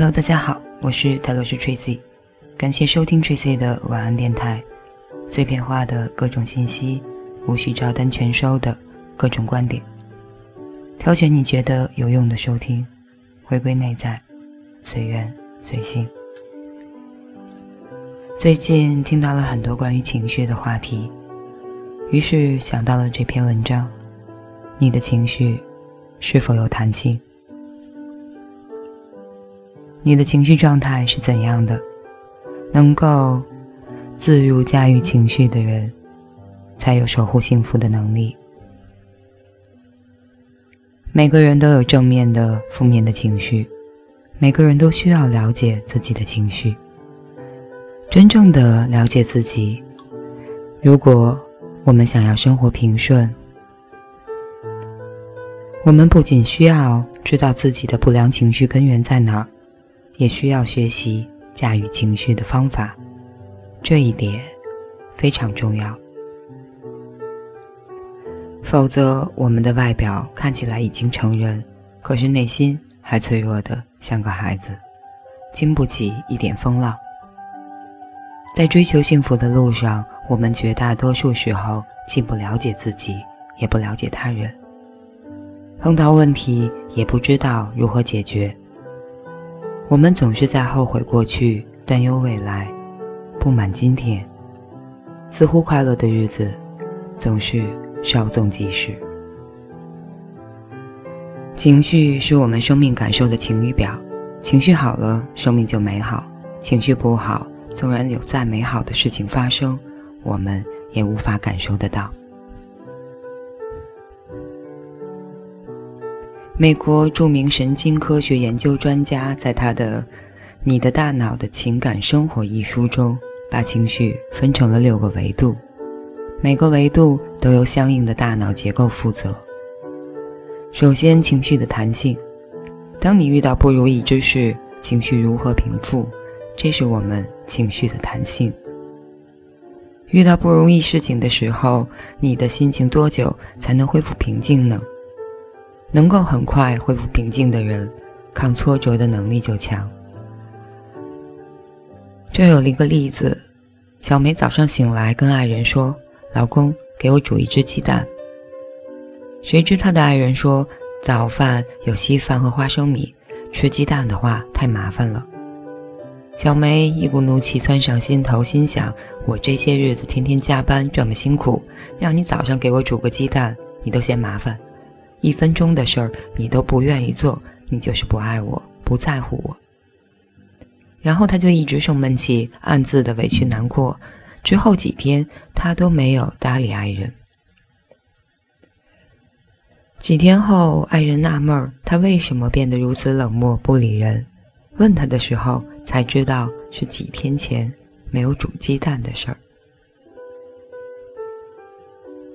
Hello，大家好，我是泰罗斯 Tracy，感谢收听 Tracy 的晚安电台，碎片化的各种信息，无需照单全收的各种观点，挑选你觉得有用的收听，回归内在，随缘随性。最近听到了很多关于情绪的话题，于是想到了这篇文章：你的情绪是否有弹性？你的情绪状态是怎样的？能够自如驾驭情绪的人，才有守护幸福的能力。每个人都有正面的、负面的情绪，每个人都需要了解自己的情绪。真正的了解自己，如果我们想要生活平顺，我们不仅需要知道自己的不良情绪根源在哪儿。也需要学习驾驭情绪的方法，这一点非常重要。否则，我们的外表看起来已经成人，可是内心还脆弱的像个孩子，经不起一点风浪。在追求幸福的路上，我们绝大多数时候既不了解自己，也不了解他人，碰到问题也不知道如何解决。我们总是在后悔过去，担忧未来，不满今天。似乎快乐的日子总是稍纵即逝。情绪是我们生命感受的晴雨表，情绪好了，生命就美好；情绪不好，纵然有再美好的事情发生，我们也无法感受得到。美国著名神经科学研究专家在他的《你的大脑的情感生活》一书中，把情绪分成了六个维度，每个维度都由相应的大脑结构负责。首先，情绪的弹性。当你遇到不如意之事，情绪如何平复？这是我们情绪的弹性。遇到不容易事情的时候，你的心情多久才能恢复平静呢？能够很快恢复平静的人，抗挫折的能力就强。这有一个例子：小梅早上醒来跟爱人说：“老公，给我煮一只鸡蛋。”谁知她的爱人说：“早饭有稀饭和花生米，吃鸡蛋的话太麻烦了。”小梅一股怒气窜上心头，心想：“我这些日子天天加班这么辛苦，让你早上给我煮个鸡蛋，你都嫌麻烦。”一分钟的事儿你都不愿意做，你就是不爱我，不在乎我。然后他就一直生闷气，暗自的委屈难过。之后几天他都没有搭理爱人。几天后，爱人纳闷儿，他为什么变得如此冷漠不理人？问他的时候才知道是几天前没有煮鸡蛋的事儿。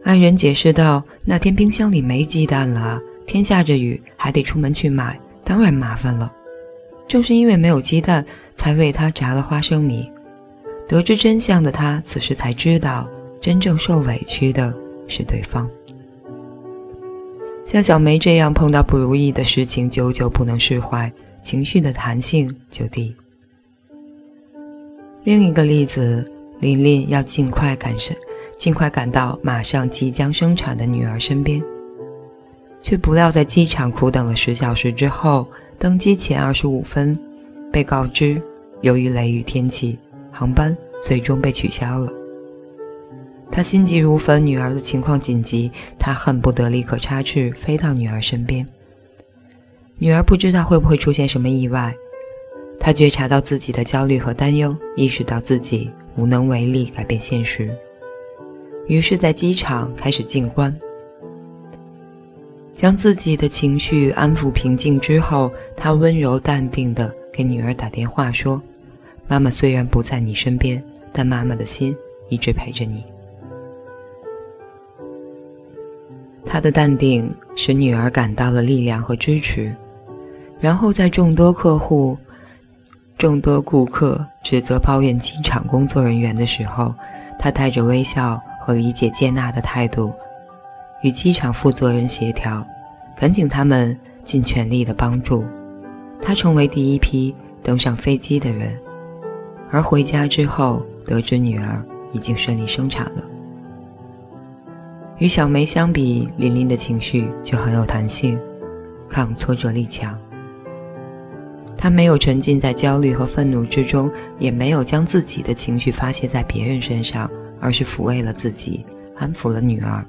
爱人解释道：“那天冰箱里没鸡蛋了，天下着雨，还得出门去买，当然麻烦了。正是因为没有鸡蛋，才为他炸了花生米。”得知真相的他，此时才知道，真正受委屈的是对方。像小梅这样碰到不如意的事情，久久不能释怀，情绪的弹性就低。另一个例子，琳琳要尽快赶上。尽快赶到马上即将生产的女儿身边，却不料在机场苦等了十小时之后，登机前二十五分，被告知由于雷雨天气，航班最终被取消了。他心急如焚，女儿的情况紧急，他恨不得立刻插翅飞到女儿身边。女儿不知道会不会出现什么意外，他觉察到自己的焦虑和担忧，意识到自己无能为力改变现实。于是，在机场开始静观，将自己的情绪安抚平静之后，他温柔淡定地给女儿打电话说：“妈妈虽然不在你身边，但妈妈的心一直陪着你。”他的淡定使女儿感到了力量和支持。然后，在众多客户、众多顾客指责抱怨机场工作人员的时候，他带着微笑。和理解接纳的态度，与机场负责人协调，恳请他们尽全力的帮助。他成为第一批登上飞机的人，而回家之后得知女儿已经顺利生产了。与小梅相比，琳琳的情绪就很有弹性，抗挫折力强。她没有沉浸在焦虑和愤怒之中，也没有将自己的情绪发泄在别人身上，而是抚慰了自己，安抚了女儿，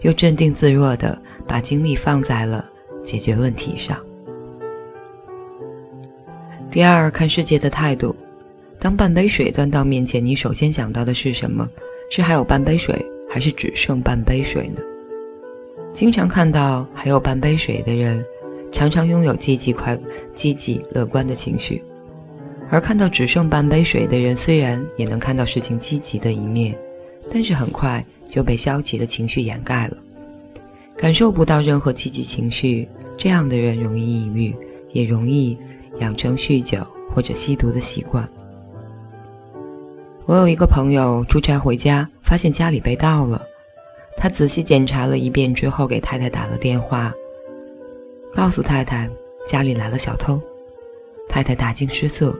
又镇定自若地把精力放在了解决问题上。第二，看世界的态度。当半杯水端到面前，你首先想到的是什么？是还有半杯水，还是只剩半杯水呢？经常看到还有半杯水的人。常常拥有积极、快、积极、乐观的情绪，而看到只剩半杯水的人，虽然也能看到事情积极的一面，但是很快就被消极的情绪掩盖了，感受不到任何积极情绪。这样的人容易抑郁，也容易养成酗酒或者吸毒的习惯。我有一个朋友出差回家，发现家里被盗了，他仔细检查了一遍之后，给太太打了电话。告诉太太，家里来了小偷。太太大惊失色。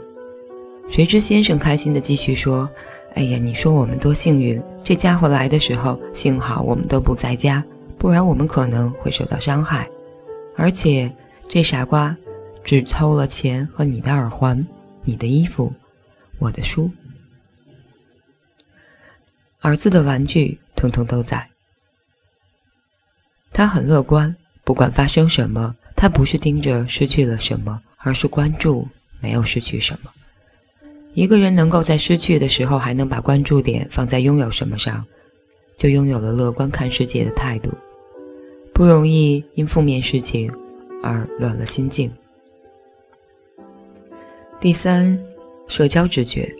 谁知先生开心的继续说：“哎呀，你说我们多幸运，这家伙来的时候幸好我们都不在家，不然我们可能会受到伤害。而且这傻瓜只偷了钱和你的耳环、你的衣服、我的书、儿子的玩具，通通都在。”他很乐观，不管发生什么。他不是盯着失去了什么，而是关注没有失去什么。一个人能够在失去的时候还能把关注点放在拥有什么上，就拥有了乐观看世界的态度，不容易因负面事情而乱了心境。第三，社交直觉，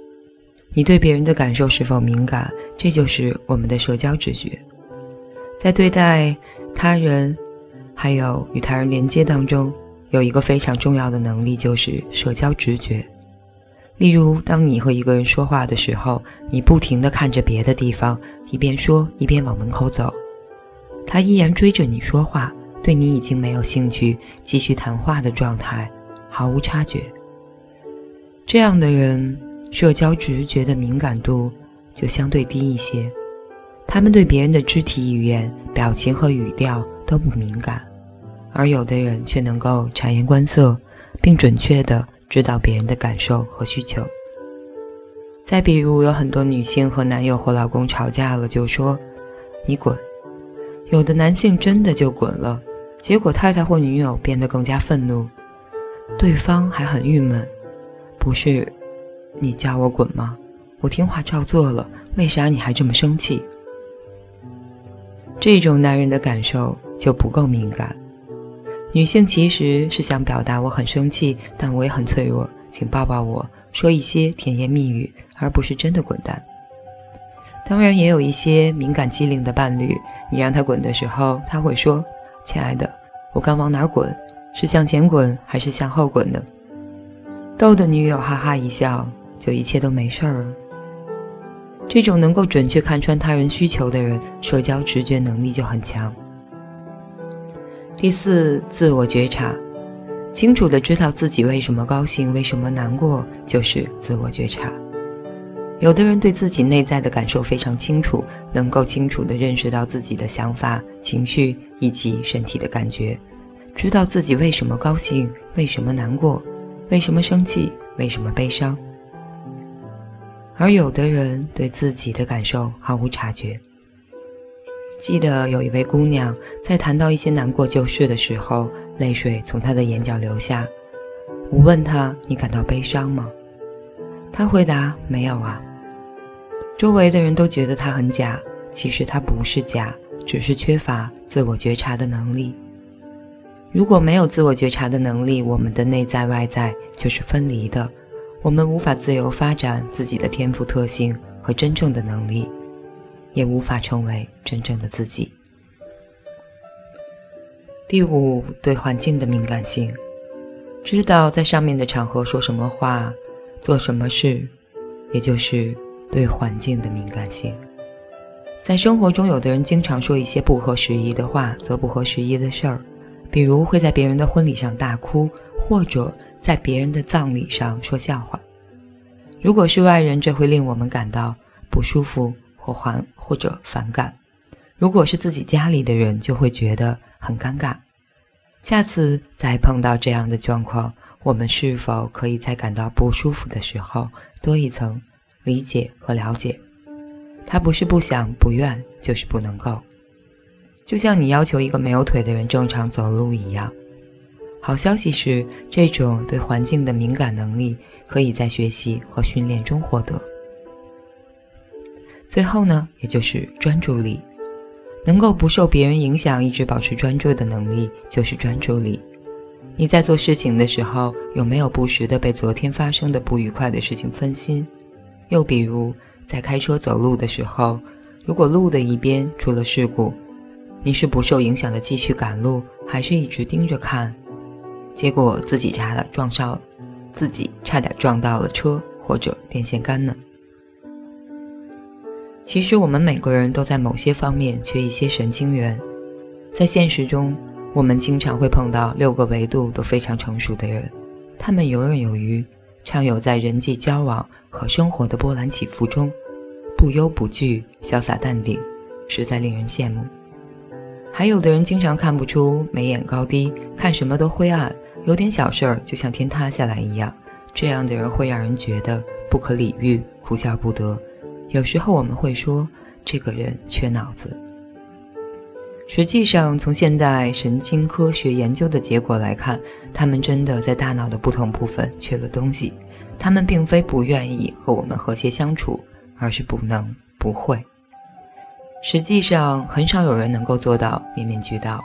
你对别人的感受是否敏感？这就是我们的社交直觉，在对待他人。还有与他人连接当中，有一个非常重要的能力，就是社交直觉。例如，当你和一个人说话的时候，你不停地看着别的地方，一边说一边往门口走，他依然追着你说话，对你已经没有兴趣继续谈话的状态，毫无察觉。这样的人，社交直觉的敏感度就相对低一些，他们对别人的肢体语言、表情和语调。都不敏感，而有的人却能够察言观色，并准确地知道别人的感受和需求。再比如，有很多女性和男友或老公吵架了，就说“你滚”，有的男性真的就滚了，结果太太或女友变得更加愤怒，对方还很郁闷：“不是你叫我滚吗？我听话照做了，为啥你还这么生气？”这种男人的感受。就不够敏感。女性其实是想表达我很生气，但我也很脆弱，请抱抱我，说一些甜言蜜语，而不是真的滚蛋。当然，也有一些敏感机灵的伴侣，你让他滚的时候，他会说：“亲爱的，我该往哪滚？是向前滚还是向后滚呢？”逗得女友哈哈一笑，就一切都没事儿了。这种能够准确看穿他人需求的人，社交直觉能力就很强。第四，自我觉察，清楚的知道自己为什么高兴，为什么难过，就是自我觉察。有的人对自己内在的感受非常清楚，能够清楚的认识到自己的想法、情绪以及身体的感觉，知道自己为什么高兴，为什么难过，为什么生气，为什么悲伤。而有的人对自己的感受毫无察觉。记得有一位姑娘，在谈到一些难过旧事的时候，泪水从她的眼角流下。我问她：“你感到悲伤吗？”她回答：“没有啊。”周围的人都觉得她很假，其实她不是假，只是缺乏自我觉察的能力。如果没有自我觉察的能力，我们的内在外在就是分离的，我们无法自由发展自己的天赋特性和真正的能力。也无法成为真正的自己。第五，对环境的敏感性，知道在上面的场合说什么话，做什么事，也就是对环境的敏感性。在生活中，有的人经常说一些不合时宜的话，做不合时宜的事儿，比如会在别人的婚礼上大哭，或者在别人的葬礼上说笑话。如果是外人，这会令我们感到不舒服或还或者反感；如果是自己家里的人，就会觉得很尴尬。下次再碰到这样的状况，我们是否可以在感到不舒服的时候多一层理解和了解？他不是不想、不愿，就是不能够。就像你要求一个没有腿的人正常走路一样。好消息是，这种对环境的敏感能力可以在学习和训练中获得。最后呢，也就是专注力，能够不受别人影响，一直保持专注的能力，就是专注力。你在做事情的时候，有没有不时的被昨天发生的不愉快的事情分心？又比如，在开车走路的时候，如果路的一边出了事故，你是不受影响的继续赶路，还是一直盯着看？结果自己差点撞上了，自己差点撞到了车或者电线杆呢。其实我们每个人都在某些方面缺一些神经元。在现实中，我们经常会碰到六个维度都非常成熟的人，他们游刃有余，畅游在人际交往和生活的波澜起伏中，不忧不惧，潇洒淡定，实在令人羡慕。还有的人经常看不出，眉眼高低，看什么都灰暗。有点小事儿就像天塌下来一样，这样的人会让人觉得不可理喻、哭笑不得。有时候我们会说，这个人缺脑子。实际上，从现代神经科学研究的结果来看，他们真的在大脑的不同部分缺了东西。他们并非不愿意和我们和谐相处，而是不能、不会。实际上，很少有人能够做到面面俱到。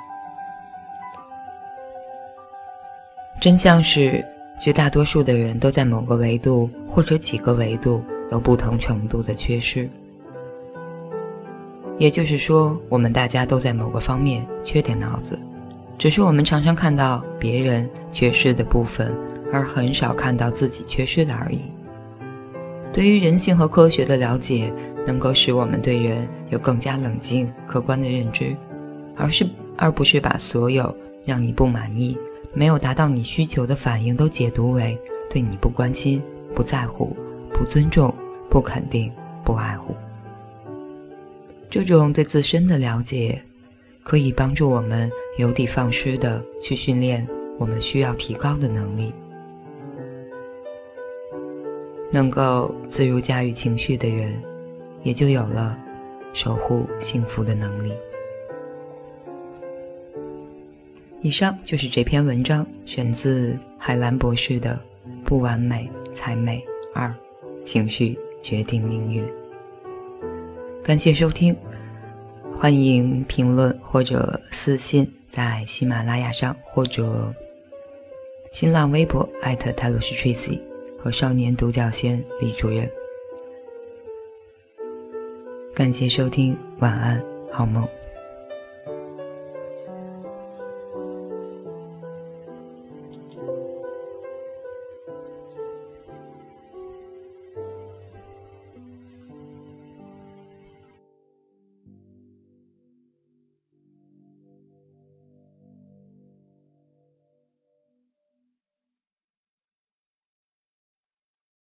真相是，绝大多数的人都在某个维度或者几个维度有不同程度的缺失。也就是说，我们大家都在某个方面缺点脑子，只是我们常常看到别人缺失的部分，而很少看到自己缺失的而已。对于人性和科学的了解，能够使我们对人有更加冷静、客观的认知，而是而不是把所有让你不满意。没有达到你需求的反应，都解读为对你不关心、不在乎、不尊重、不肯定、不爱护。这种对自身的了解，可以帮助我们有的放矢的去训练我们需要提高的能力。能够自如驾驭情绪的人，也就有了守护幸福的能力。以上就是这篇文章，选自海兰博士的《不完美才美二：情绪决定命运》。感谢收听，欢迎评论或者私信在喜马拉雅上或者新浪微博艾特泰罗斯 Tracy 和少年独角仙李主任。感谢收听，晚安，好梦。